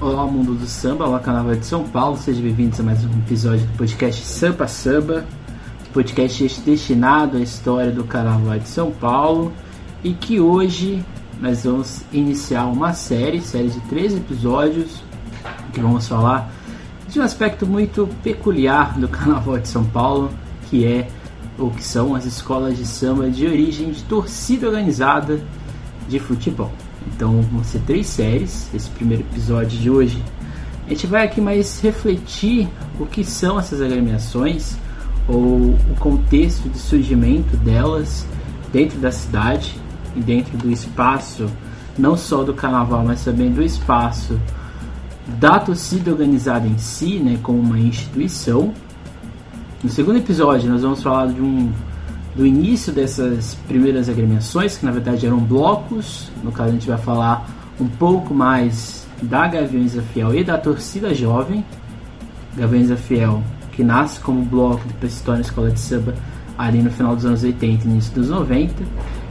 Olá, mundo do samba, olá, canal de São Paulo, sejam bem-vindos a mais um episódio do podcast Sampa Samba, podcast destinado à história do Carnaval de São Paulo e que hoje nós vamos iniciar uma série, série de três episódios, que vamos falar de um aspecto muito peculiar do Carnaval de São Paulo, que é o que são as escolas de samba de origem de torcida organizada de futebol. Então vão ser três séries. Esse primeiro episódio de hoje a gente vai aqui mais refletir o que são essas agremiações ou o contexto de surgimento delas dentro da cidade e dentro do espaço não só do carnaval, mas também do espaço da torcida organizada em si, né, como uma instituição. No segundo episódio, nós vamos falar de um do início dessas primeiras agremiações, que na verdade eram blocos. No caso, a gente vai falar um pouco mais da Gaviões da Fiel e da torcida jovem. Gaviões da Fiel, que nasce como bloco, depois se escola de samba ali no final dos anos 80 e início dos 90.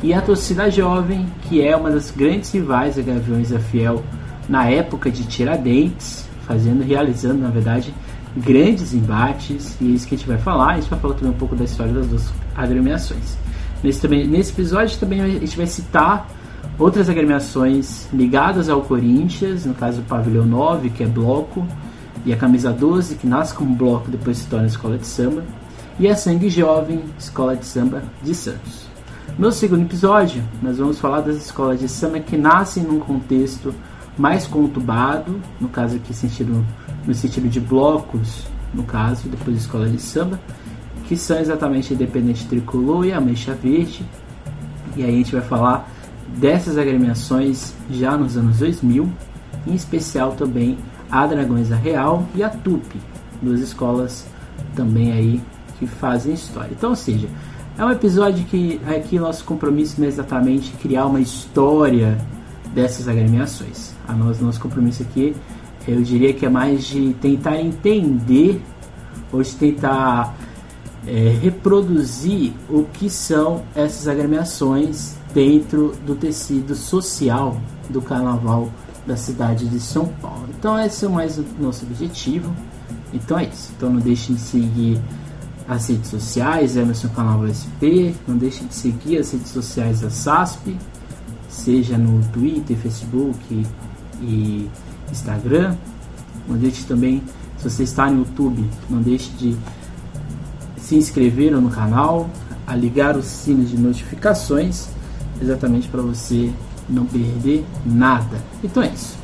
E a torcida jovem, que é uma das grandes rivais da Gaviões da Fiel na época de Tiradentes, fazendo, realizando, na verdade, grandes embates, e é isso que a gente vai falar. A gente vai falar também um pouco da história das duas agremiações. Nesse, também, nesse episódio também a gente vai citar outras agremiações ligadas ao Corinthians, no caso o Pavilhão 9, que é bloco, e a Camisa 12, que nasce como bloco depois se torna escola de samba, e a Sangue Jovem, escola de samba de Santos. No segundo episódio, nós vamos falar das escolas de samba que nascem num contexto mais conturbado, no caso aqui sentido, no sentido de blocos, no caso, depois escola de samba, que são exatamente Independente Tricolor e a Mancha Verde. E aí a gente vai falar dessas agremiações já nos anos 2000, em especial também a Dragões da Real e a Tupi, duas escolas também aí que fazem história. Então, ou seja, é um episódio que aqui nosso compromisso não é exatamente criar uma história dessas agremiações. A nosso, nosso compromisso aqui, eu diria que é mais de tentar entender ou de tentar é, reproduzir o que são essas agremiações dentro do tecido social do carnaval da cidade de São Paulo. Então esse é mais o nosso objetivo. Então é isso. Então não deixem de seguir as redes sociais, Emerson Carnaval SP, não deixem de seguir as redes sociais da SASP, seja no Twitter, Facebook e Instagram. Não deixe também, se você está no YouTube, não deixe de se inscrever no canal, a ligar os sinos de notificações, exatamente para você não perder nada. Então é isso.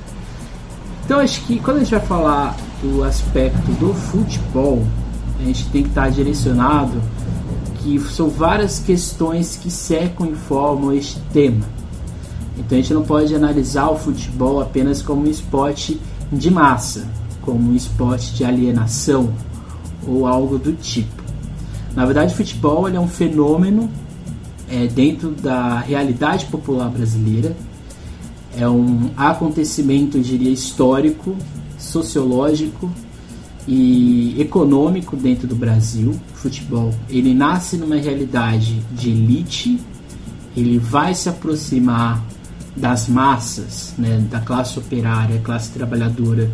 Então acho que quando a gente vai falar do aspecto do futebol, a gente tem que estar direcionado que são várias questões que secam e formam este tema. Então a gente não pode analisar o futebol apenas como um esporte de massa, como um esporte de alienação ou algo do tipo. Na verdade, o futebol é um fenômeno é, dentro da realidade popular brasileira. É um acontecimento, eu diria, histórico, sociológico e econômico dentro do Brasil. O futebol ele nasce numa realidade de elite, ele vai se aproximar das massas, né, da classe operária, classe trabalhadora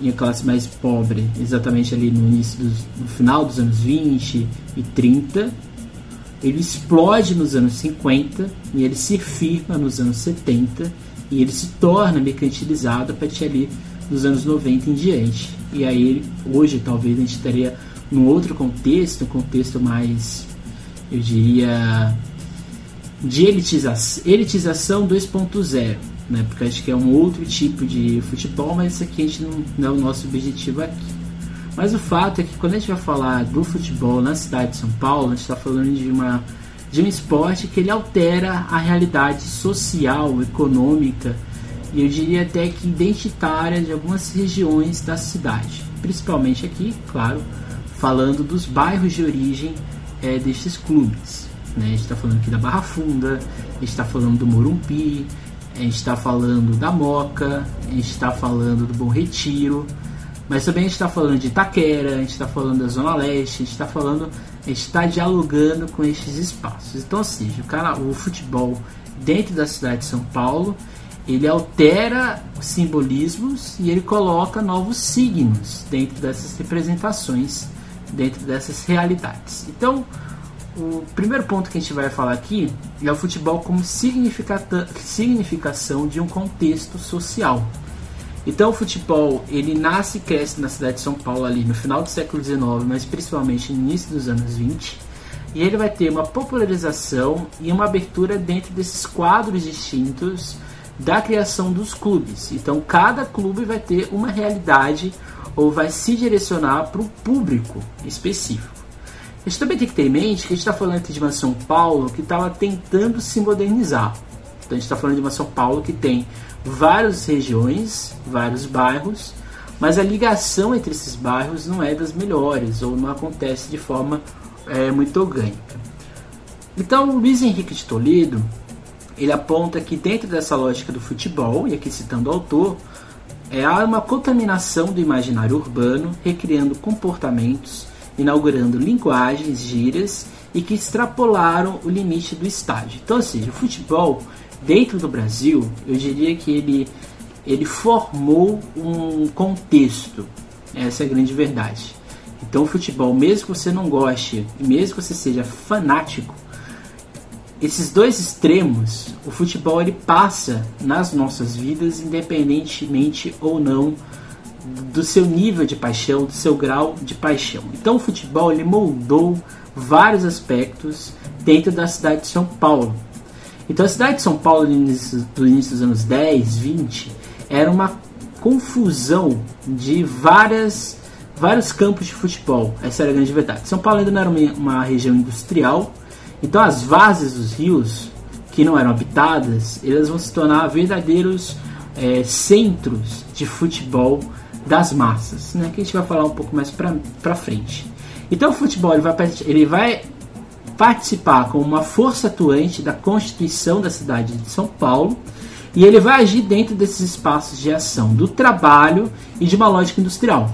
e a classe mais pobre, exatamente ali no início dos, no final dos anos 20 e 30. Ele explode nos anos 50 e ele se firma nos anos 70 e ele se torna mercantilizado a partir ali dos anos 90 em diante. E aí hoje talvez a gente estaria num outro contexto, um contexto mais, eu diria, de elitização, elitização 2.0 né? Porque acho que é um outro tipo de futebol, mas isso aqui a gente não, não é o nosso objetivo aqui. Mas o fato é que quando a gente vai falar do futebol na cidade de São Paulo, a gente está falando de uma de um esporte que ele altera a realidade social, econômica e eu diria até que identitária de algumas regiões da cidade, principalmente aqui, claro, falando dos bairros de origem é, destes clubes. Né? A gente está falando aqui da Barra Funda, a gente está falando do Morumbi, a gente está falando da Moca, a gente está falando do Bom Retiro, mas também a gente está falando de Itaquera, a gente está falando da Zona Leste, a gente está falando, a gente está dialogando com esses espaços. Então, seja, o, cara, o futebol dentro da cidade de São Paulo, ele altera os simbolismos e ele coloca novos signos dentro dessas representações, dentro dessas realidades. Então, o primeiro ponto que a gente vai falar aqui é o futebol como significação de um contexto social. Então o futebol ele nasce e cresce na cidade de São Paulo ali no final do século XIX, mas principalmente no início dos anos 20. E ele vai ter uma popularização e uma abertura dentro desses quadros distintos da criação dos clubes. Então cada clube vai ter uma realidade ou vai se direcionar para um público específico. A gente também tem que ter em mente que a gente está falando aqui de uma São Paulo que estava tentando se modernizar. Então a gente está falando de uma São Paulo que tem várias regiões, vários bairros, mas a ligação entre esses bairros não é das melhores ou não acontece de forma é, muito orgânica. Então, Luiz Henrique de Toledo ele aponta que dentro dessa lógica do futebol, e aqui citando o autor, é, há uma contaminação do imaginário urbano, recriando comportamentos, inaugurando linguagens, gírias e que extrapolaram o limite do estádio. Então, ou seja, o futebol dentro do Brasil, eu diria que ele, ele formou um contexto. Essa é a grande verdade. Então, o futebol, mesmo que você não goste, mesmo que você seja fanático, esses dois extremos, o futebol ele passa nas nossas vidas, independentemente ou não do seu nível de paixão, do seu grau de paixão. Então, o futebol ele moldou vários aspectos dentro da cidade de São Paulo. Então a cidade de São Paulo, no início, do início dos anos 10, 20, era uma confusão de várias, vários campos de futebol. Essa era a grande verdade. São Paulo ainda não era uma, uma região industrial, então as várzeas dos rios, que não eram habitadas, elas vão se tornar verdadeiros é, centros de futebol das massas, né? que a gente vai falar um pouco mais para frente. Então o futebol ele vai, ele vai participar como uma força atuante da constituição da cidade de São Paulo e ele vai agir dentro desses espaços de ação do trabalho e de uma lógica industrial.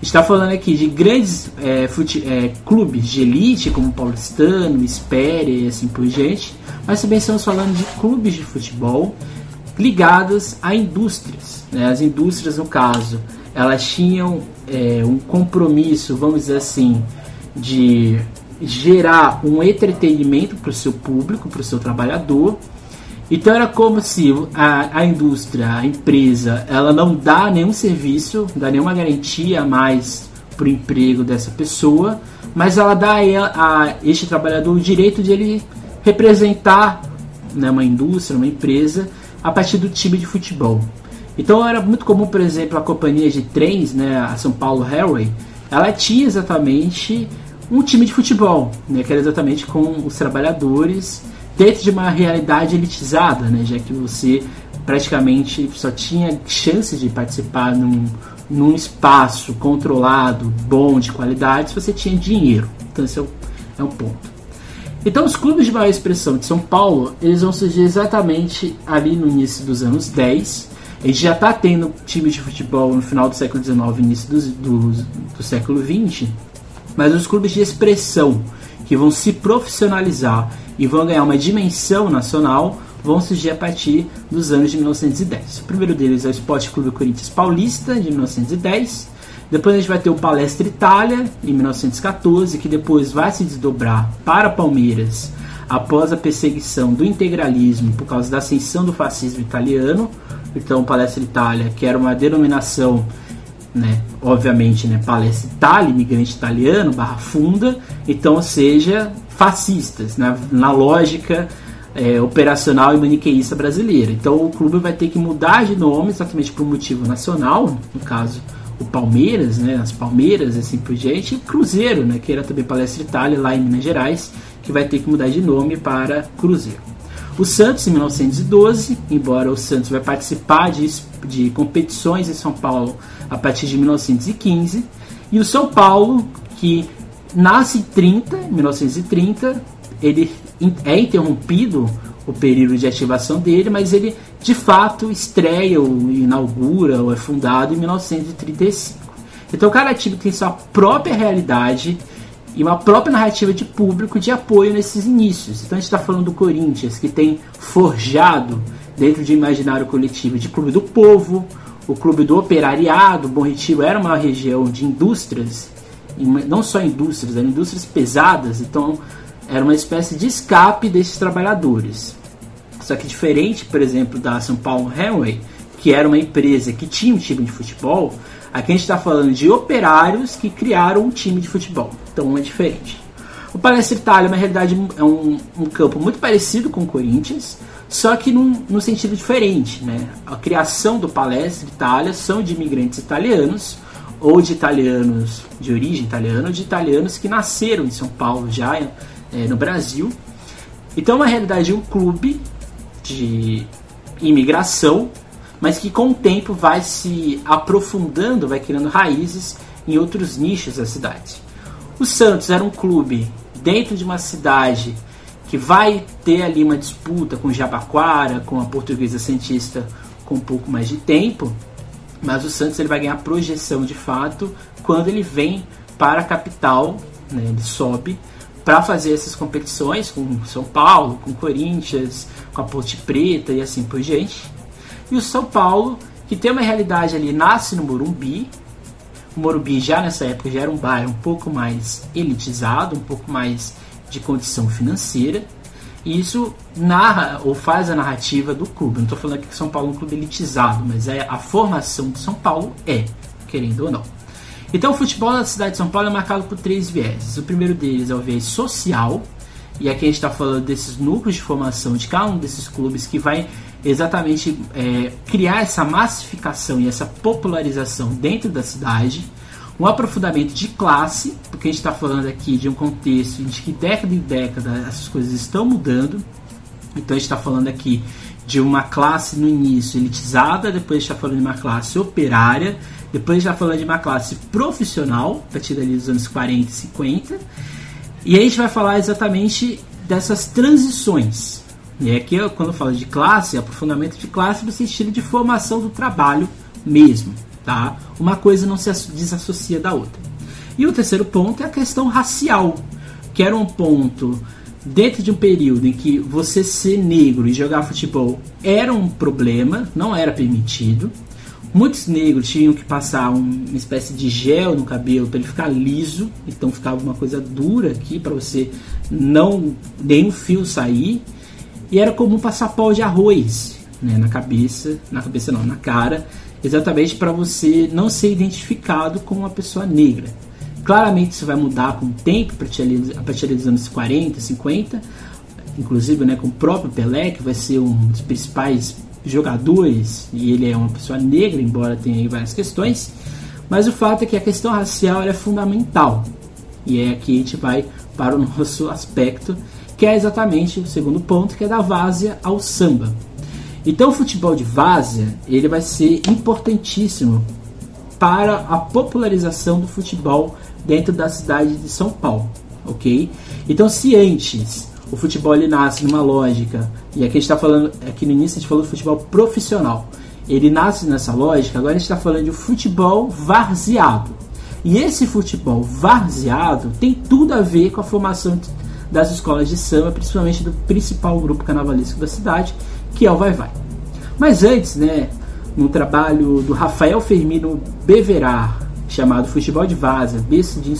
Está falando aqui de grandes é, fute, é, clubes de elite como Paulistano, Espéria e assim por diante, mas também estamos falando de clubes de futebol ligados a indústrias. Né? As indústrias, no caso, elas tinham é, um compromisso, vamos dizer assim, de gerar um entretenimento para o seu público, para o seu trabalhador. Então era como se a, a indústria, a empresa, ela não dá nenhum serviço, dá nenhuma garantia a mais para o emprego dessa pessoa, mas ela dá a, a este trabalhador o direito de ele representar né, uma indústria, uma empresa, a partir do time de futebol. Então era muito comum, por exemplo, a companhia de trens, né, a São Paulo Railway, ela tinha exatamente um time de futebol, né, que era exatamente com os trabalhadores dentro de uma realidade elitizada, né, já que você praticamente só tinha chance de participar num, num espaço controlado, bom, de qualidade, se você tinha dinheiro. Então esse é, o, é um ponto. Então os clubes de maior expressão de São Paulo, eles vão surgir exatamente ali no início dos anos 10. A gente já está tendo times de futebol no final do século XIX, início do, do, do século XX, mas os clubes de expressão que vão se profissionalizar e vão ganhar uma dimensão nacional vão surgir a partir dos anos de 1910. O primeiro deles é o Esporte Clube Corinthians Paulista, de 1910. Depois a gente vai ter o Palestra Itália, em 1914, que depois vai se desdobrar para Palmeiras após a perseguição do integralismo por causa da ascensão do fascismo italiano. Então, Palestra Itália, que era uma denominação né, obviamente, né, Palestra Itália, imigrante italiano, barra funda, então seja fascistas, né, na lógica é, operacional e maniqueísta brasileira. Então o clube vai ter que mudar de nome exatamente por motivo nacional, no caso o Palmeiras, né, as Palmeiras assim por diante, e Cruzeiro, né, que era também Palestra Itália lá em Minas Gerais, que vai ter que mudar de nome para Cruzeiro. O Santos, em 1912, embora o Santos vai participar de, de competições em São Paulo a partir de 1915, e o São Paulo, que nasce em 30, 1930, ele é interrompido o período de ativação dele, mas ele de fato estreia ou inaugura ou é fundado em 1935. Então cada time tem sua própria realidade e uma própria narrativa de público de apoio nesses inícios. Então a gente está falando do Corinthians, que tem forjado dentro de imaginário coletivo de clube do povo, o clube do operariado. Bom Retiro era uma região de indústrias, não só indústrias, eram indústrias pesadas, então era uma espécie de escape desses trabalhadores. Só que diferente, por exemplo, da São Paulo Railway, que era uma empresa que tinha um time de futebol, aqui a gente está falando de operários que criaram um time de futebol. Então é diferente. O Palestra Itália, na realidade, é um, um campo muito parecido com o Corinthians, só que num, num sentido diferente. Né? A criação do Palestra Itália são de imigrantes italianos, ou de italianos de origem italiana, ou de italianos que nasceram em São Paulo já é, no Brasil. Então, na realidade, um clube de imigração, mas que com o tempo vai se aprofundando, vai criando raízes em outros nichos da cidade. O Santos era um clube dentro de uma cidade que vai ter ali uma disputa com Jabaquara, com a Portuguesa Santista com um pouco mais de tempo, mas o Santos ele vai ganhar projeção de fato quando ele vem para a capital, né, ele sobe para fazer essas competições com São Paulo, com Corinthians, com a Ponte Preta e assim por diante. E o São Paulo, que tem uma realidade ali, nasce no Morumbi, o Morumbi já nessa época já era um bairro um pouco mais elitizado, um pouco mais de condição financeira. E isso narra ou faz a narrativa do clube. Não estou falando aqui que São Paulo é um clube elitizado, mas é a formação de São Paulo é, querendo ou não. Então o futebol da cidade de São Paulo é marcado por três vieses. O primeiro deles é o viés social, e aqui a gente está falando desses núcleos de formação de cada um desses clubes que vai exatamente é, criar essa massificação e essa popularização dentro da cidade, um aprofundamento de classe, porque a gente está falando aqui de um contexto de que década em década essas coisas estão mudando. Então a gente está falando aqui de uma classe no início elitizada, depois está falando de uma classe operária, depois está falando de uma classe profissional, a partir dali dos anos 40 e 50. E aí a gente vai falar exatamente dessas transições e aqui, quando eu falo de classe, é aprofundamento de classe no sentido de formação do trabalho mesmo, tá? Uma coisa não se desassocia da outra. E o terceiro ponto é a questão racial, que era um ponto dentro de um período em que você ser negro e jogar futebol era um problema, não era permitido. Muitos negros tinham que passar uma espécie de gel no cabelo para ele ficar liso, então ficava uma coisa dura aqui para você não nenhum fio sair. E era comum passar pó de arroz né, na cabeça, na cabeça não, na cara, exatamente para você não ser identificado como uma pessoa negra. Claramente isso vai mudar com o tempo, a partir dos anos 40, 50, inclusive né, com o próprio Pelé, que vai ser um dos principais jogadores, e ele é uma pessoa negra, embora tenha várias questões, mas o fato é que a questão racial é fundamental. E é aqui a gente vai para o nosso aspecto que é exatamente o segundo ponto, que é da várzea ao samba. Então o futebol de várzea, ele vai ser importantíssimo para a popularização do futebol dentro da cidade de São Paulo, ok? Então se antes o futebol ele nasce numa lógica, e aqui a gente está falando, aqui no início a gente falou do futebol profissional, ele nasce nessa lógica, agora a gente está falando de futebol varzeado. E esse futebol varzeado tem tudo a ver com a formação das escolas de samba, principalmente do principal grupo carnavalesco da cidade, que é o Vai Vai. Mas antes, né, no trabalho do Rafael Fermino Beverar, chamado Futebol de Vaza, Berço de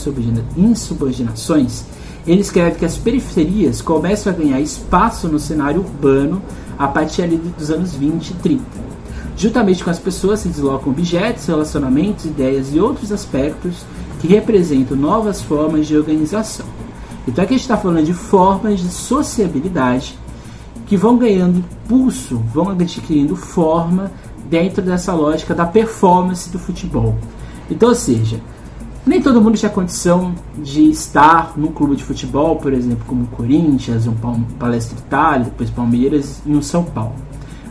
Insubordinações, ele escreve que as periferias começam a ganhar espaço no cenário urbano a partir dos anos 20 e 30. Juntamente com as pessoas se deslocam objetos, relacionamentos, ideias e outros aspectos que representam novas formas de organização. Então aqui a gente está falando de formas de sociabilidade que vão ganhando pulso, vão adquirindo forma dentro dessa lógica da performance do futebol. Então, ou seja, nem todo mundo tinha condição de estar num clube de futebol, por exemplo, como o Corinthians, um Palestra Itália, depois Palmeiras e um São Paulo.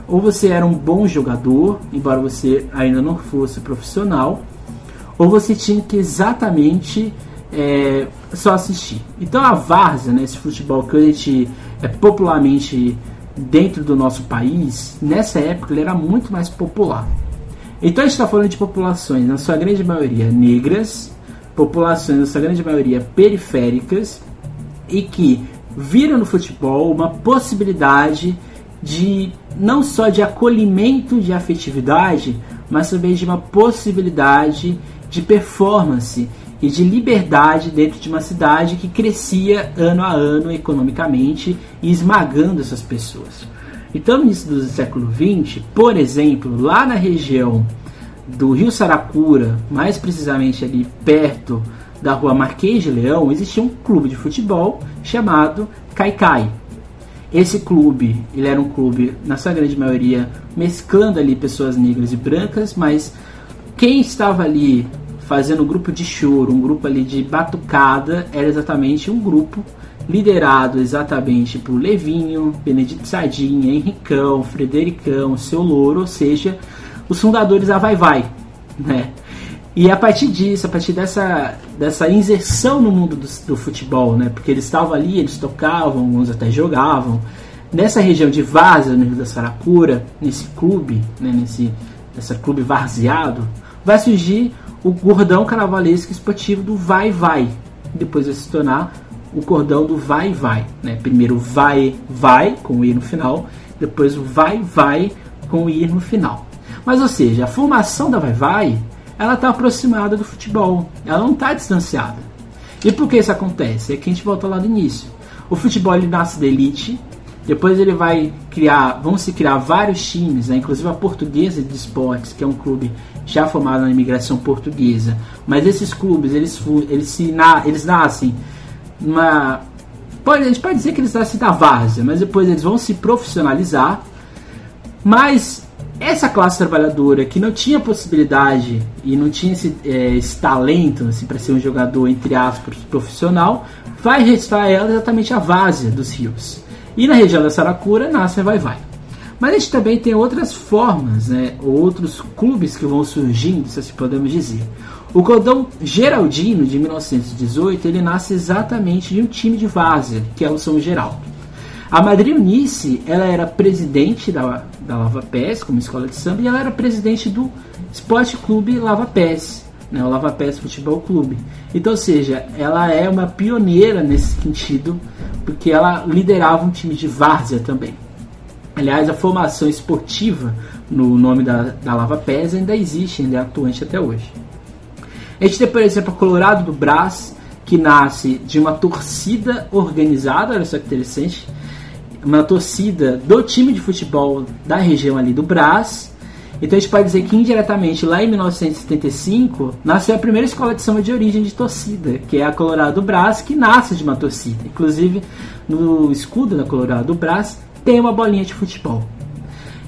Ou você era um bom jogador, embora você ainda não fosse profissional, ou você tinha que exatamente é, só assistir. Então a várzea, né, esse futebol que gente é popularmente dentro do nosso país, nessa época ele era muito mais popular. Então a gente está falando de populações, na sua grande maioria negras, populações, na sua grande maioria periféricas, e que viram no futebol uma possibilidade de não só de acolhimento de afetividade, mas também de uma possibilidade de performance e de liberdade dentro de uma cidade que crescia ano a ano economicamente e esmagando essas pessoas. Então, no início do século XX, por exemplo, lá na região do Rio Saracura, mais precisamente ali perto da rua Marquês de Leão, existia um clube de futebol chamado Caicai. Esse clube, ele era um clube, na sua grande maioria, mesclando ali pessoas negras e brancas, mas quem estava ali fazendo grupo de choro, um grupo ali de batucada, era exatamente um grupo liderado exatamente por Levinho, Benedito Sardinha, Henricão, Fredericão, Seu Louro, ou seja, os fundadores da Vai Vai, né? E a partir disso, a partir dessa, dessa inserção no mundo do, do futebol, né? Porque eles estavam ali, eles tocavam, alguns até jogavam. Nessa região de Vaza, no Rio da Saracura, nesse clube, né? nesse, nesse clube varzeado, vai surgir o cordão carnavalesco esportivo do Vai Vai. Depois vai se tornar o cordão do vai vai, né? Primeiro vai vai com o i no final, depois o vai vai com o i no final. Mas ou seja, a formação da vai vai, ela está aproximada do futebol, ela não está distanciada. E por que isso acontece? É que a gente volta lá do início. O futebol ele nasce da elite, depois ele vai criar, vão se criar vários times, né? inclusive a Portuguesa de Esportes, que é um clube já formado na imigração portuguesa. Mas esses clubes, eles, eles, se, eles nascem. Pode, a gente pode dizer que eles nascem da várzea, mas depois eles vão se profissionalizar. Mas essa classe trabalhadora que não tinha possibilidade e não tinha esse, é, esse talento assim, para ser um jogador, entre aspas, profissional, vai restar ela exatamente a várzea dos rios. E na região da Saracura nasce a Vai Vai. Mas a gente também tem outras formas, né, outros clubes que vão surgindo, se assim podemos dizer. O Cordão Geraldino de 1918 ele nasce exatamente de um time de várzea, que é o São Geraldo. A Madre Unice ela era presidente da, da Lava Pés, como escola de samba, e ela era presidente do Esporte Clube Lava Pés, né, o Lava Pés Futebol Clube. Então, ou seja, ela é uma pioneira nesse sentido, porque ela liderava um time de várzea também. Aliás, a formação esportiva no nome da, da Lava Pés ainda existe, ainda é atuante até hoje. A gente tem, por exemplo, a Colorado do Brás, que nasce de uma torcida organizada, olha só que interessante, uma torcida do time de futebol da região ali do Brás. Então a gente pode dizer que indiretamente lá em 1975 nasceu a primeira escola de samba de origem de torcida, que é a Colorado do Brás, que nasce de uma torcida. Inclusive no escudo da Colorado do Brás tem uma bolinha de futebol.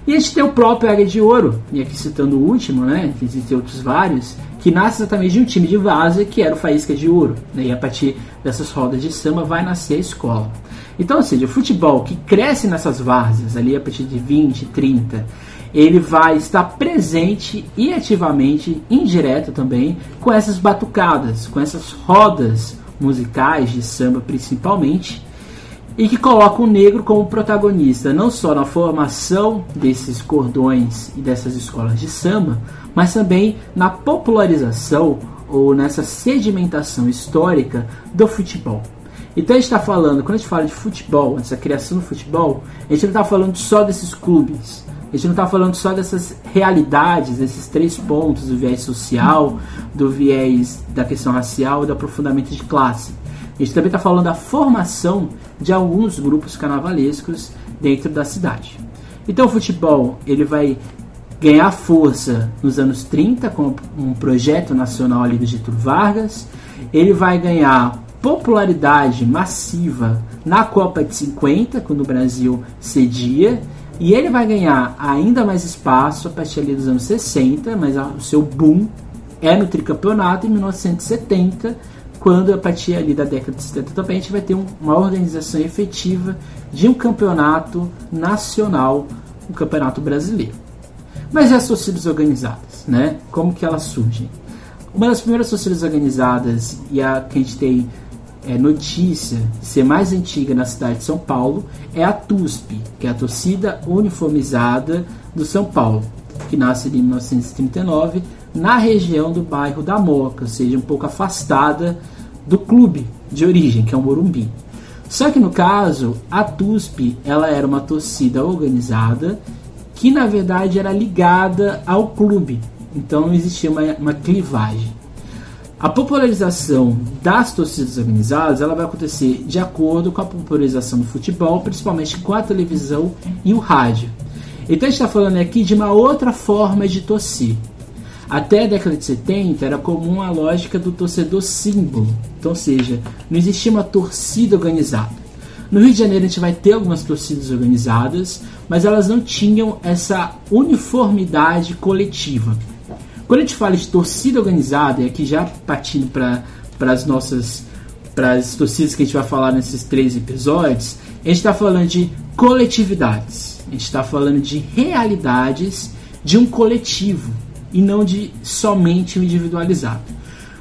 E a gente tem o próprio Águia de Ouro, e aqui citando o último, né, que existem outros vários, que nasce exatamente de um time de várzea que era o Faísca de Ouro. Né? E a partir dessas rodas de samba vai nascer a escola. Então, ou seja, o futebol que cresce nessas várzeas, ali a partir de 20, 30, ele vai estar presente e ativamente, indireto também, com essas batucadas, com essas rodas musicais de samba principalmente, e que coloca o negro como protagonista não só na formação desses cordões e dessas escolas de samba, mas também na popularização ou nessa sedimentação histórica do futebol. Então a gente está falando, quando a gente fala de futebol, essa criação do futebol, a gente não está falando só desses clubes, a gente não está falando só dessas realidades, desses três pontos do viés social, do viés da questão racial e do aprofundamento de classe a gente também está falando da formação de alguns grupos carnavalescos dentro da cidade. Então o futebol ele vai ganhar força nos anos 30 com um projeto nacional ali do Getúlio Vargas. Ele vai ganhar popularidade massiva na Copa de 50, quando o Brasil cedia, e ele vai ganhar ainda mais espaço a partir ali dos anos 60, mas o seu boom é no tricampeonato em 1970 quando a partir ali da década de 70 também a gente vai ter uma organização efetiva de um campeonato nacional, um campeonato brasileiro. Mas e as torcidas organizadas, né? Como que elas surgem? Uma das primeiras torcidas organizadas e a que a gente tem é, notícia de ser mais antiga na cidade de São Paulo é a TUSP, que é a torcida uniformizada do São Paulo, que nasce em 1939 na região do bairro da Moca, ou seja, um pouco afastada do clube de origem, que é o Morumbi. Só que no caso, a TUSP ela era uma torcida organizada que na verdade era ligada ao clube. Então não existia uma, uma clivagem. A popularização das torcidas organizadas ela vai acontecer de acordo com a popularização do futebol, principalmente com a televisão e o rádio. Então a gente está falando aqui de uma outra forma de torcer. Até a década de 70 era comum a lógica do torcedor símbolo, então, ou seja, não existia uma torcida organizada. No Rio de Janeiro a gente vai ter algumas torcidas organizadas, mas elas não tinham essa uniformidade coletiva. Quando a gente fala de torcida organizada, e aqui já partindo para as nossas para as torcidas que a gente vai falar nesses três episódios, a gente está falando de coletividades, a gente está falando de realidades de um coletivo e não de somente o individualizado.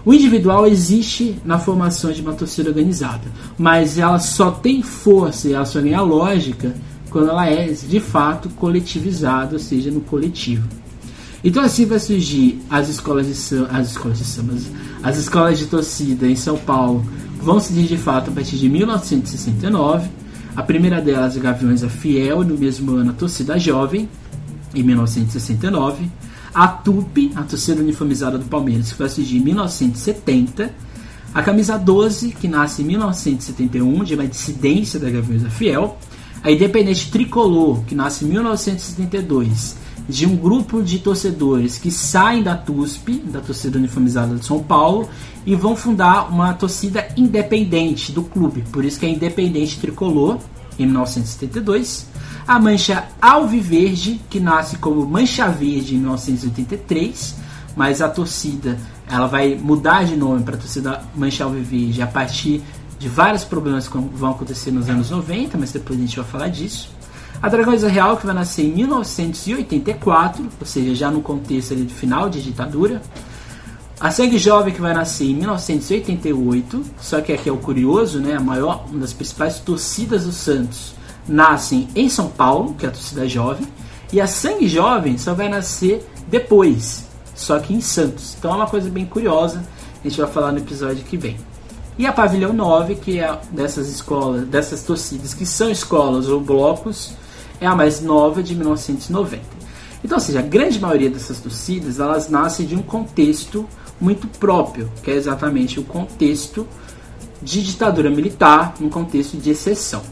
O individual existe na formação de uma torcida organizada, mas ela só tem força e ela só ganha lógica quando ela é de fato coletivizada, ou seja, no coletivo. Então assim vai surgir as escolas de as escolas de samba, as escolas de torcida em São Paulo vão surgir de fato a partir de 1969. A primeira delas, a Gaviões a Fiel, no mesmo ano a Torcida Jovem, em 1969. A TUP, a torcida uniformizada do Palmeiras, que vai surgir em 1970. A camisa 12, que nasce em 1971, de uma dissidência da Gaviões da Fiel. A Independente Tricolor, que nasce em 1972 de um grupo de torcedores que saem da TUSP, da torcida uniformizada de São Paulo, e vão fundar uma torcida independente do clube, por isso que é Independente Tricolor, em 1972. A Mancha Alviverde, que nasce como Mancha Verde em 1983, mas a torcida ela vai mudar de nome para a torcida Mancha Alviverde a partir de vários problemas que vão acontecer nos anos 90, mas depois a gente vai falar disso. A Dragões Real, que vai nascer em 1984, ou seja, já no contexto ali do final de ditadura. A Sangue Jovem, que vai nascer em 1988, só que aqui é o curioso, né? A maior, uma das principais torcidas do Santos nascem em São Paulo, que é a torcida jovem, e a Sangue Jovem só vai nascer depois, só que em Santos. Então é uma coisa bem curiosa, a gente vai falar no episódio que vem. E a Pavilhão 9, que é dessas escolas, dessas torcidas que são escolas ou blocos é a mais nova de 1990. Então, ou seja, a grande maioria dessas torcidas elas nascem de um contexto muito próprio, que é exatamente o contexto de ditadura militar, um contexto de exceção.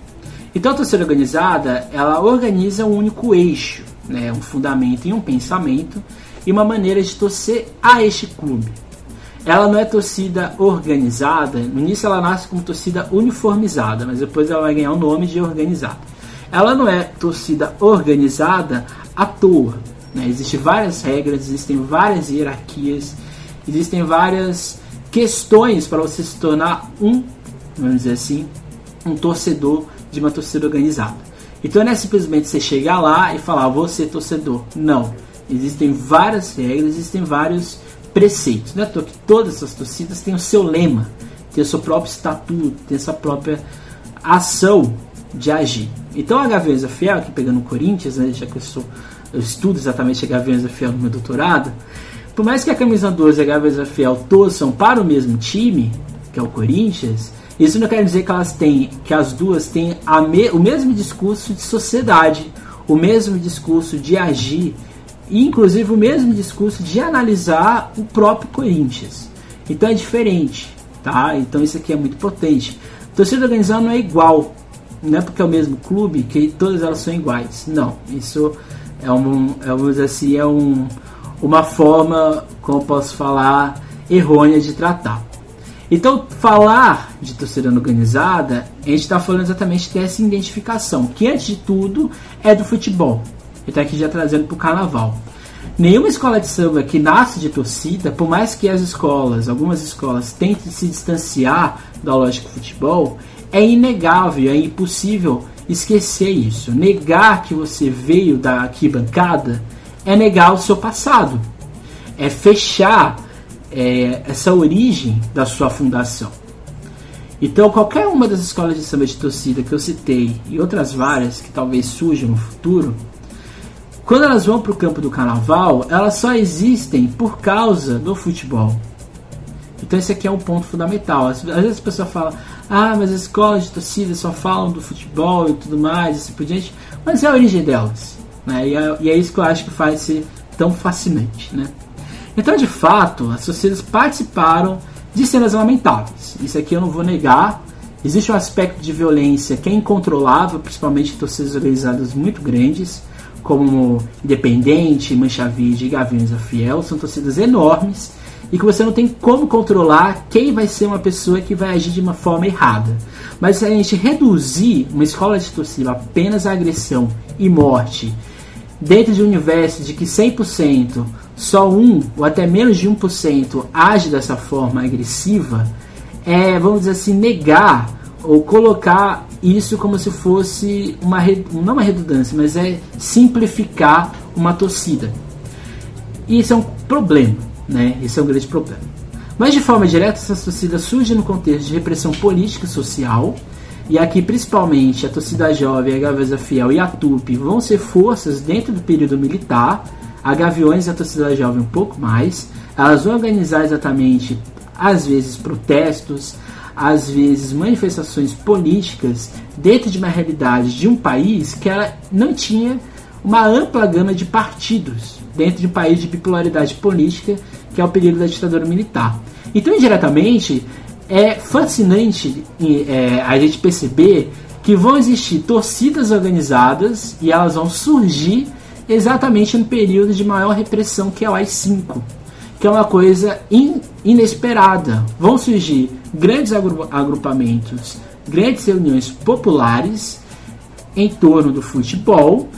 Então, a torcida organizada ela organiza um único eixo, né, um fundamento e um pensamento e uma maneira de torcer a este clube. Ela não é torcida organizada, no início ela nasce como torcida uniformizada, mas depois ela vai ganhar o nome de organizada ela não é torcida organizada à toa. Né? Existem várias regras, existem várias hierarquias, existem várias questões para você se tornar um, vamos dizer assim, um torcedor de uma torcida organizada. Então não é simplesmente você chegar lá e falar, vou ser torcedor. Não. Existem várias regras, existem vários preceitos. Não é que todas essas torcidas têm o seu lema, têm o seu próprio estatuto, têm a sua própria ação de agir. Então a Gaviões Fiel, aqui pegando o Corinthians, né, já que eu, sou, eu estudo exatamente a Gaviões Fiel no meu doutorado, por mais que a camisa 12 e a Gaviões Fiel torçam para o mesmo time, que é o Corinthians, isso não quer dizer que elas têm, que as duas têm me, o mesmo discurso de sociedade, o mesmo discurso de agir e inclusive o mesmo discurso de analisar o próprio Corinthians. Então é diferente, tá? Então isso aqui é muito potente. Torcida organizada não é igual, não é porque é o mesmo clube que todas elas são iguais. Não, isso é um, é, vamos dizer assim, é um, uma forma, como posso falar, errônea de tratar. Então, falar de torcida organizada, a gente está falando exatamente dessa identificação, que antes de tudo é do futebol. Ele está aqui já trazendo para o carnaval. Nenhuma escola de samba que nasce de torcida, por mais que as escolas, algumas escolas, tentem se distanciar da lógica do futebol, é inegável, é impossível esquecer isso. Negar que você veio da arquibancada é negar o seu passado, é fechar é, essa origem da sua fundação. Então, qualquer uma das escolas de samba de torcida que eu citei e outras várias que talvez surjam no futuro, quando elas vão para o campo do carnaval, elas só existem por causa do futebol. Então esse aqui é um ponto fundamental. Às, vezes a pessoa fala, ah, mas as escolas de torcida só falam do futebol e tudo mais, assim por diante, mas é a origem delas. Né? E, é, e é isso que eu acho que faz ser tão fascinante. Né? Então, de fato, as torcidas participaram de cenas lamentáveis. Isso aqui eu não vou negar. Existe um aspecto de violência que é incontrolável, principalmente em torcidas organizadas muito grandes, como Independente, Mancha Verde e Gaviões da Fiel. São torcidas enormes e que você não tem como controlar quem vai ser uma pessoa que vai agir de uma forma errada. Mas se a gente reduzir uma escola de torcida apenas a agressão e morte, dentro de um universo de que 100% só um ou até menos de 1% age dessa forma agressiva, é, vamos dizer assim, negar ou colocar isso como se fosse uma não uma redundância, mas é simplificar uma torcida. E isso é um problema, né? Isso é um grande problema. Mas de forma direta, essa torcida surge no contexto de repressão política e social, e aqui principalmente a torcida jovem, a Gaveza Fiel e a TUP vão ser forças dentro do período militar, a Gaviões e a torcida jovem um pouco mais. Elas vão organizar exatamente, às vezes, protestos, às vezes manifestações políticas dentro de uma realidade de um país que ela não tinha uma ampla gama de partidos dentro de um país de bipolaridade política que é o período da ditadura militar. Então, indiretamente, é fascinante é, a gente perceber que vão existir torcidas organizadas e elas vão surgir exatamente no período de maior repressão que é o AI-5, que é uma coisa in, inesperada. Vão surgir grandes agru agrupamentos, grandes reuniões populares em torno do futebol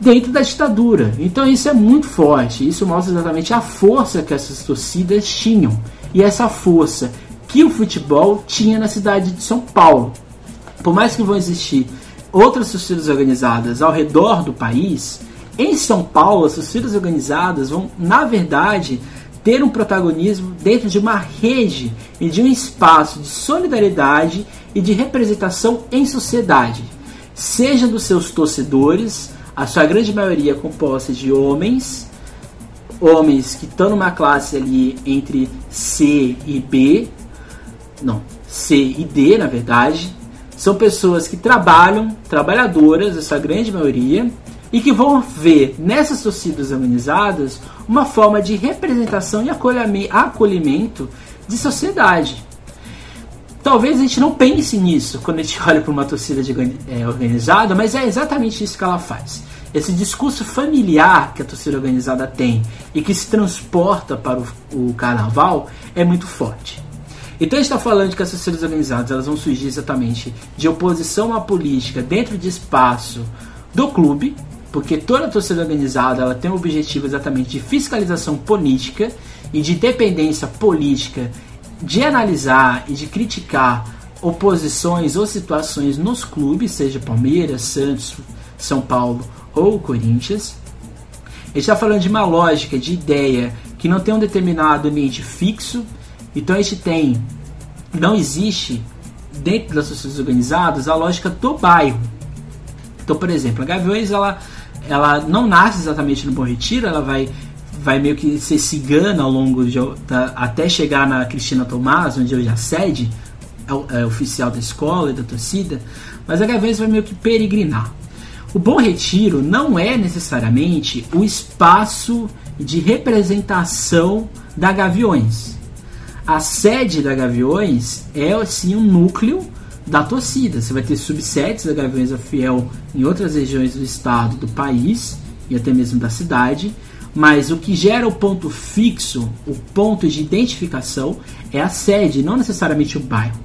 dentro da ditadura. Então isso é muito forte. Isso mostra exatamente a força que essas torcidas tinham e essa força que o futebol tinha na cidade de São Paulo. Por mais que vão existir outras torcidas organizadas ao redor do país, em São Paulo as torcidas organizadas vão, na verdade, ter um protagonismo dentro de uma rede e de um espaço de solidariedade e de representação em sociedade, seja dos seus torcedores, a sua grande maioria composta de homens, homens que estão numa classe ali entre C e B, não, C e D na verdade, são pessoas que trabalham, trabalhadoras, essa grande maioria, e que vão ver nessas torcidas organizadas uma forma de representação e acolhimento de sociedade. Talvez a gente não pense nisso quando a gente olha para uma torcida de, é, organizada, mas é exatamente isso que ela faz. Esse discurso familiar que a torcida organizada tem e que se transporta para o, o carnaval é muito forte. Então está falando que as torcidas organizadas elas vão surgir exatamente de oposição à política dentro de espaço do clube, porque toda torcida organizada ela tem o objetivo exatamente de fiscalização política e de dependência política, de analisar e de criticar oposições ou situações nos clubes, seja Palmeiras, Santos, São Paulo ou Corinthians. Gente está falando de uma lógica, de ideia que não tem um determinado ambiente fixo, então a gente tem, não existe dentro das sociedades organizadas a lógica do bairro. Então, por exemplo, a Gaviões ela ela não nasce exatamente no Bom Retiro, ela vai vai meio que ser cigana ao longo de da, até chegar na Cristina Tomás, onde hoje a sede é, é oficial da escola e da torcida, mas a Gaviões vai meio que peregrinar. O Bom Retiro não é necessariamente o espaço de representação da Gaviões. A sede da Gaviões é sim um núcleo da torcida. Você vai ter subsetes da Gaviões da Fiel em outras regiões do estado, do país e até mesmo da cidade. Mas o que gera o ponto fixo, o ponto de identificação, é a sede, não necessariamente o bairro.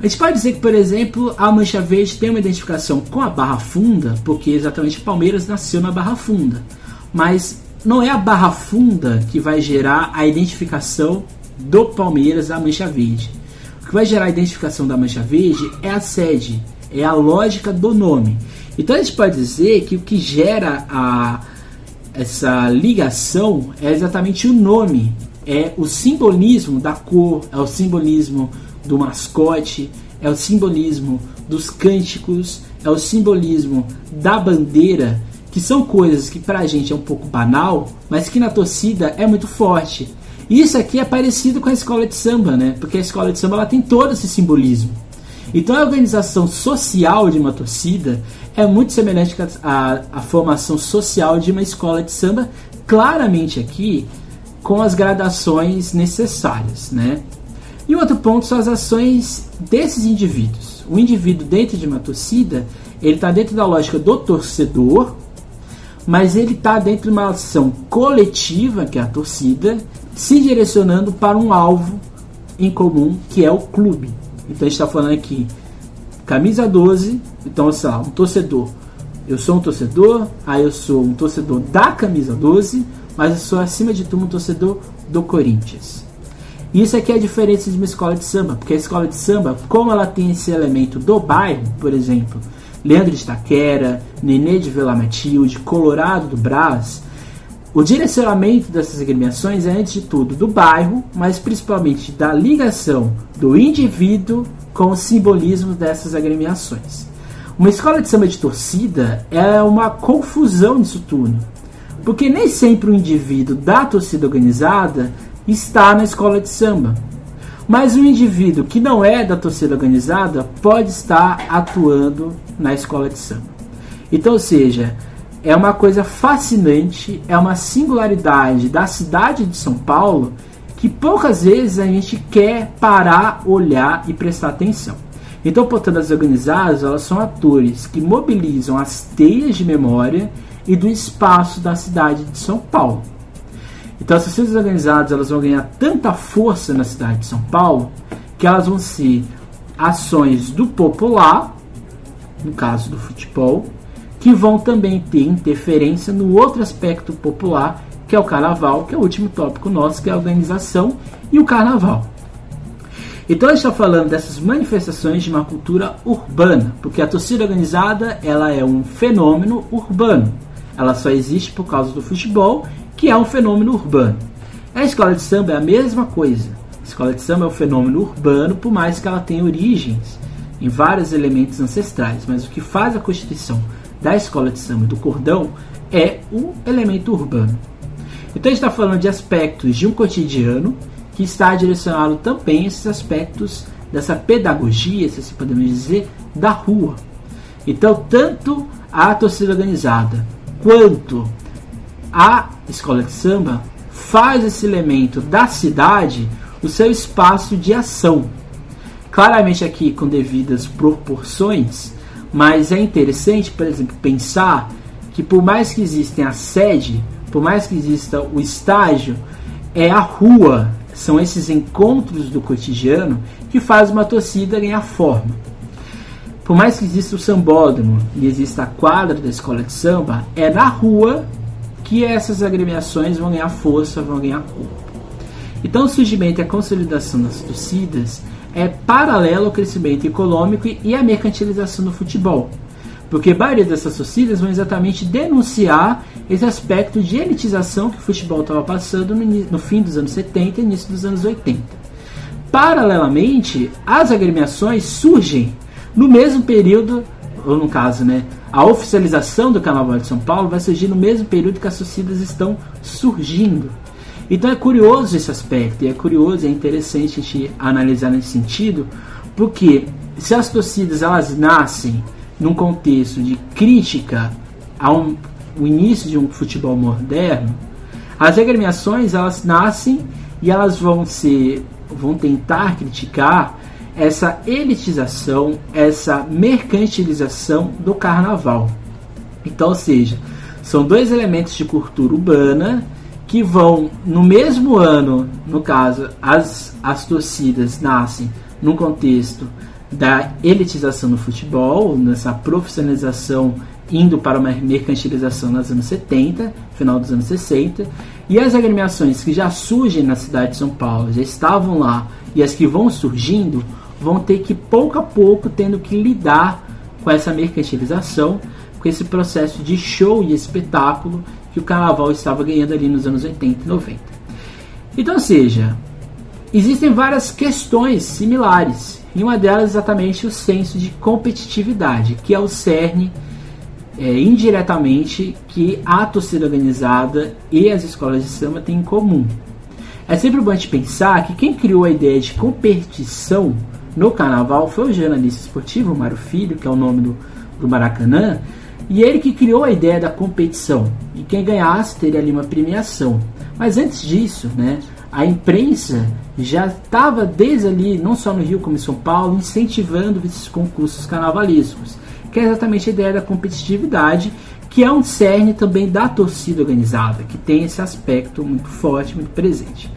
A gente pode dizer que, por exemplo, a Mancha Verde tem uma identificação com a Barra Funda, porque exatamente Palmeiras nasceu na Barra Funda. Mas não é a Barra Funda que vai gerar a identificação do Palmeiras à Mancha Verde que vai gerar a identificação da mancha verde é a sede, é a lógica do nome. Então a gente pode dizer que o que gera a, essa ligação é exatamente o nome, é o simbolismo da cor, é o simbolismo do mascote, é o simbolismo dos cânticos, é o simbolismo da bandeira, que são coisas que pra gente é um pouco banal, mas que na torcida é muito forte. Isso aqui é parecido com a escola de samba, né? Porque a escola de samba ela tem todo esse simbolismo. Então a organização social de uma torcida é muito semelhante à, à formação social de uma escola de samba, claramente aqui com as gradações necessárias, né? E outro ponto são as ações desses indivíduos. O indivíduo dentro de uma torcida, ele está dentro da lógica do torcedor, mas ele está dentro de uma ação coletiva, que é a torcida, se direcionando para um alvo em comum, que é o clube. Então a gente está falando aqui, camisa 12, então sei lá, um torcedor. Eu sou um torcedor, aí eu sou um torcedor da camisa 12, mas eu sou acima de tudo um torcedor do Corinthians. Isso aqui é a diferença de uma escola de samba, porque a escola de samba, como ela tem esse elemento do bairro, por exemplo, Leandro de Taquera, Nenê de Vila Matilde, Colorado do Brás, o direcionamento dessas agremiações é, antes de tudo, do bairro, mas principalmente da ligação do indivíduo com o simbolismo dessas agremiações. Uma escola de samba de torcida é uma confusão disso tudo, porque nem sempre o indivíduo da torcida organizada está na escola de samba. Mas o indivíduo que não é da torcida organizada pode estar atuando na escola de samba. Então, ou seja, é uma coisa fascinante, é uma singularidade da cidade de São Paulo que poucas vezes a gente quer parar, olhar e prestar atenção. Então, portanto, as organizadas elas são atores que mobilizam as teias de memória e do espaço da cidade de São Paulo. Então, as torcidas organizadas elas vão ganhar tanta força na cidade de São Paulo que elas vão ser ações do popular, no caso do futebol, que vão também ter interferência no outro aspecto popular, que é o carnaval, que é o último tópico nosso, que é a organização e o carnaval. Então a gente está falando dessas manifestações de uma cultura urbana, porque a torcida organizada ela é um fenômeno urbano. Ela só existe por causa do futebol, que é um fenômeno urbano. A escola de samba é a mesma coisa. A escola de samba é um fenômeno urbano, por mais que ela tenha origens em vários elementos ancestrais, mas o que faz a constituição da escola de samba do cordão é um elemento urbano. Então a gente está falando de aspectos de um cotidiano que está direcionado também a esses aspectos dessa pedagogia, se assim podemos dizer, da rua. Então, tanto a torcida organizada quanto a escola de samba faz esse elemento da cidade o seu espaço de ação. Claramente aqui com devidas proporções, mas é interessante, por exemplo, pensar que por mais que exista a sede, por mais que exista o estágio, é a rua, são esses encontros do cotidiano que faz uma torcida ganhar forma. Por mais que exista o sambódromo e exista a quadra da escola de samba, é na rua que essas agremiações vão ganhar força, vão ganhar corpo. Então o surgimento e a consolidação das torcidas é paralelo ao crescimento econômico e à mercantilização do futebol. Porque a maioria dessas torcidas vão exatamente denunciar esse aspecto de elitização que o futebol estava passando no, no fim dos anos 70 e início dos anos 80. Paralelamente, as agremiações surgem no mesmo período, ou no caso, né, a oficialização do Carnaval de São Paulo vai surgir no mesmo período que as torcidas estão surgindo. Então é curioso esse aspecto, e é curioso, é interessante a gente analisar nesse sentido, porque se as torcidas elas nascem num contexto de crítica ao início de um futebol moderno, as agremiações elas nascem e elas vão ser vão tentar criticar essa elitização, essa mercantilização do carnaval. Então, ou seja, são dois elementos de cultura urbana que vão no mesmo ano, no caso, as, as torcidas nascem num contexto da elitização do futebol, nessa profissionalização indo para uma mercantilização nos anos 70, final dos anos 60, e as agremiações que já surgem na cidade de São Paulo, já estavam lá, e as que vão surgindo, vão ter que pouco a pouco tendo que lidar com essa mercantilização, com esse processo de show e espetáculo que o carnaval estava ganhando ali nos anos 80 e 90. Então, seja, existem várias questões similares, e uma delas é exatamente o senso de competitividade, que é o cerne é, indiretamente que a torcida organizada e as escolas de samba têm em comum. É sempre bom a gente pensar que quem criou a ideia de competição no carnaval foi o jornalista esportivo Mário Filho, que é o nome do, do Maracanã, e ele que criou a ideia da competição. E quem ganhasse teria ali uma premiação. Mas antes disso, né, a imprensa já estava desde ali, não só no Rio como em São Paulo, incentivando esses concursos carnavalescos, que é exatamente a ideia da competitividade, que é um cerne também da torcida organizada, que tem esse aspecto muito forte, muito presente.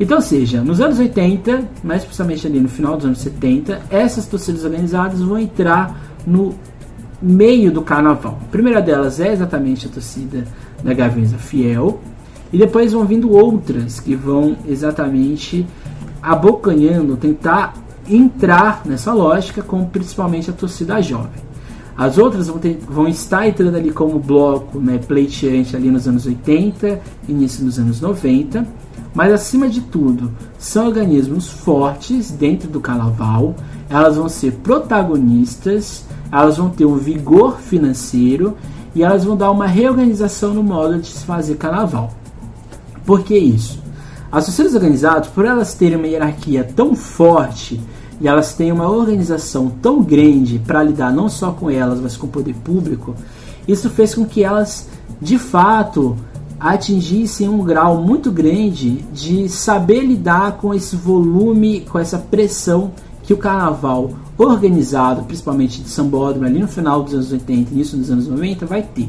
Então, seja, nos anos 80, mais precisamente ali no final dos anos 70, essas torcidas organizadas vão entrar no meio do carnaval. A primeira delas é exatamente a torcida da Gaviões Fiel, e depois vão vindo outras que vão exatamente abocanhando, tentar entrar nessa lógica, como principalmente a torcida jovem. As outras vão, ter, vão estar entrando ali como bloco né, pleiteante ali nos anos 80, início dos anos 90, mas acima de tudo, são organismos fortes dentro do carnaval, elas vão ser protagonistas, elas vão ter um vigor financeiro e elas vão dar uma reorganização no modo de se fazer carnaval. Por que isso? As torcidas organizadas, por elas terem uma hierarquia tão forte e elas têm uma organização tão grande para lidar não só com elas, mas com o poder público, isso fez com que elas, de fato, atingissem um grau muito grande de saber lidar com esse volume, com essa pressão que o carnaval organizado, principalmente de Sambódromo, ali no final dos anos 80 início dos anos 90, vai ter.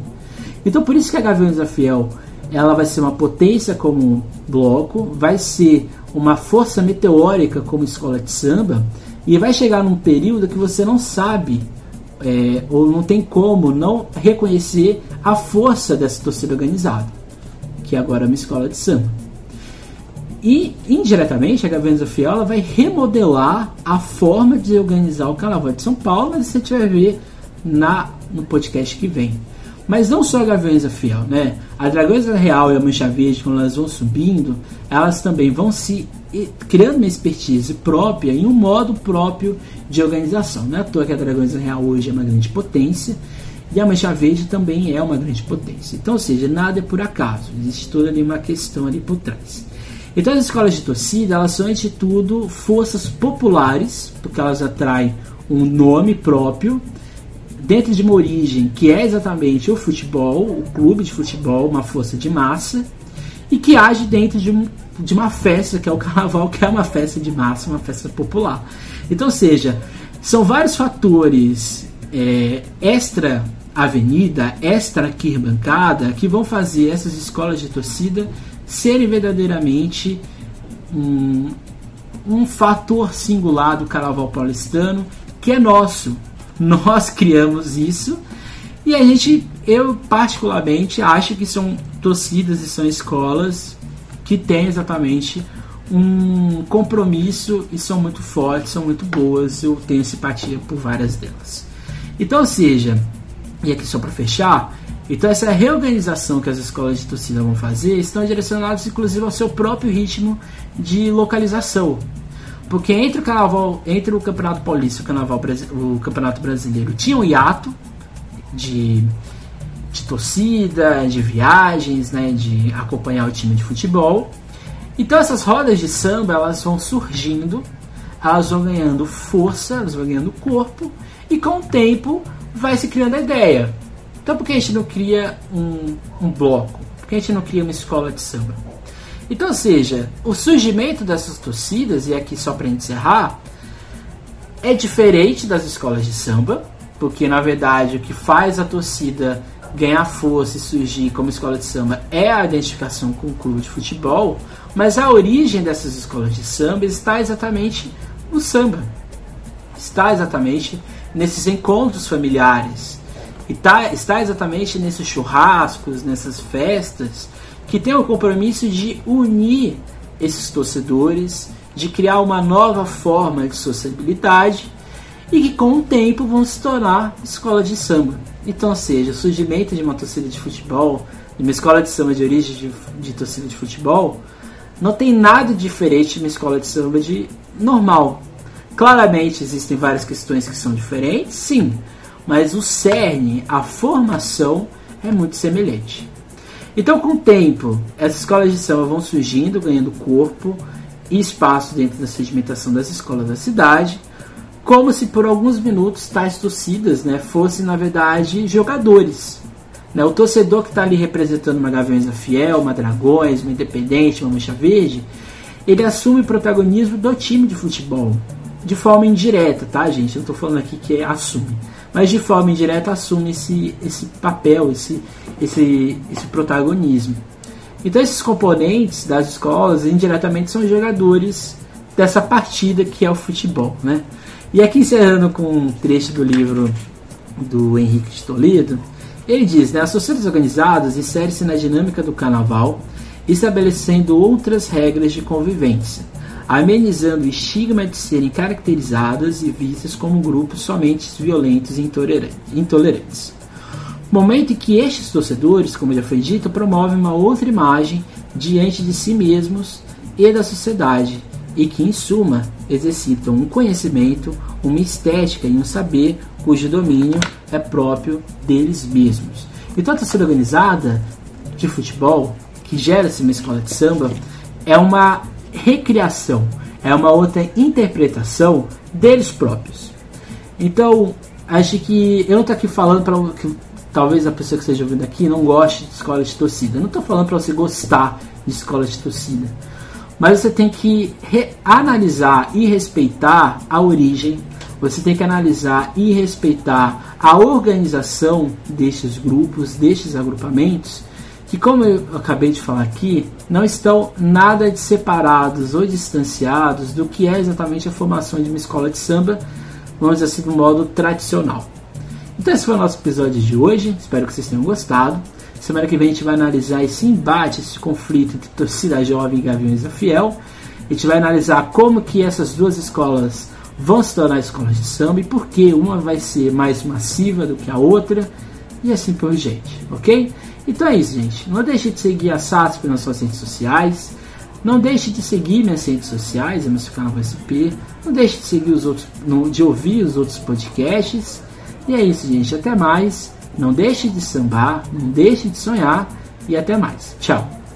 Então por isso que a Gaviões da Fiel ela vai ser uma potência como bloco, vai ser uma força meteórica como escola de samba e vai chegar num período que você não sabe é, ou não tem como não reconhecer a força dessa torcida organizada, que agora é uma escola de samba. E indiretamente a Gaviões da Fiola vai remodelar a forma de organizar o Carnaval de São Paulo, mas você vai ver na, no podcast que vem. Mas não só a Gaviões é fiel, né? A Dragões Real e a Mancha Verde, quando elas vão subindo, elas também vão se criando uma expertise própria e um modo próprio de organização. Não é à toa que a Dragões Real hoje é uma grande potência e a Mancha Verde também é uma grande potência. Então, ou seja, nada é por acaso, existe toda ali uma questão ali por trás. Então, as escolas de torcida, elas são, antes de tudo, forças populares, porque elas atraem um nome próprio, dentro de uma origem que é exatamente o futebol, o clube de futebol, uma força de massa, e que age dentro de, um, de uma festa, que é o carnaval, que é uma festa de massa, uma festa popular. Então, seja, são vários fatores é, extra avenida, extra arquibancada, que vão fazer essas escolas de torcida serem verdadeiramente um, um fator singular do carnaval paulistano que é nosso, nós criamos isso e a gente, eu particularmente, acho que são torcidas e são escolas que têm exatamente um compromisso e são muito fortes, são muito boas. Eu tenho simpatia por várias delas. Então, ou seja, e aqui só para fechar, então essa reorganização que as escolas de torcida vão fazer estão direcionadas inclusive ao seu próprio ritmo de localização. Porque entre o carnaval, entre o Campeonato Paulista e o, carnaval, o Campeonato Brasileiro tinha um hiato de, de torcida, de viagens, né, de acompanhar o time de futebol. Então essas rodas de samba elas vão surgindo, elas vão ganhando força, elas vão ganhando corpo e com o tempo vai se criando a ideia. Então por que a gente não cria um, um bloco? Por que a gente não cria uma escola de samba? Então, seja, o surgimento dessas torcidas, e aqui só para encerrar, é diferente das escolas de samba, porque na verdade o que faz a torcida ganhar força e surgir como escola de samba é a identificação com o clube de futebol, mas a origem dessas escolas de samba está exatamente no samba, está exatamente nesses encontros familiares, está, está exatamente nesses churrascos, nessas festas que tem o compromisso de unir esses torcedores, de criar uma nova forma de sociabilidade e que com o tempo vão se tornar escola de samba. Então, seja, o surgimento de uma torcida de futebol, de uma escola de samba de origem de, de torcida de futebol, não tem nada diferente de uma escola de samba de normal. Claramente existem várias questões que são diferentes, sim, mas o cerne, a formação é muito semelhante. Então, com o tempo, essas escolas de samba vão surgindo, ganhando corpo e espaço dentro da sedimentação das escolas da cidade, como se por alguns minutos tais torcidas né, fossem, na verdade, jogadores. Né? O torcedor que está ali representando uma Gaviões da Fiel, uma Dragões, uma Independente, uma Mancha Verde, ele assume o protagonismo do time de futebol. De forma indireta, tá, gente? Eu estou falando aqui que é assume. Mas de forma indireta assume esse, esse papel, esse, esse, esse protagonismo. Então esses componentes das escolas indiretamente são jogadores dessa partida que é o futebol, né? E aqui encerrando com um trecho do livro do Henrique de Toledo, ele diz, né, as sociedades organizadas inserem-se na dinâmica do carnaval, estabelecendo outras regras de convivência, amenizando o estigma de serem caracterizadas e vistas como grupos somente violentos e intolerantes. Momento em que estes torcedores, como já foi dito, promovem uma outra imagem diante de si mesmos e da sociedade, e que, em suma, exercitam um conhecimento, uma estética e um saber cujo domínio é próprio deles mesmos. Então, a torcida organizada de futebol, que gera-se uma escola de samba, é uma recriação, é uma outra interpretação deles próprios. Então, acho que eu não estou aqui falando para que talvez a pessoa que esteja ouvindo aqui não goste de escola de torcida. Eu não estou falando para você gostar de escola de torcida. Mas você tem que analisar e respeitar a origem, você tem que analisar e respeitar a organização destes grupos, destes agrupamentos, que, como eu acabei de falar aqui, não estão nada de separados ou distanciados do que é exatamente a formação de uma escola de samba, vamos dizer assim, do modo tradicional. Então esse foi o nosso episódio de hoje. Espero que vocês tenham gostado. Semana que vem a gente vai analisar esse embate, esse conflito entre torcida jovem e Gaviões da Fiel. A gente vai analisar como que essas duas escolas vão se tornar escolas de samba e por que uma vai ser mais massiva do que a outra e assim por diante, ok? Então é isso, gente. Não deixe de seguir a SASP nas suas redes sociais. Não deixe de seguir minhas redes sociais, é meu canal SP. Não deixe de seguir os outros, de ouvir os outros podcasts. E é isso, gente. Até mais. Não deixe de sambar, não deixe de sonhar e até mais. Tchau.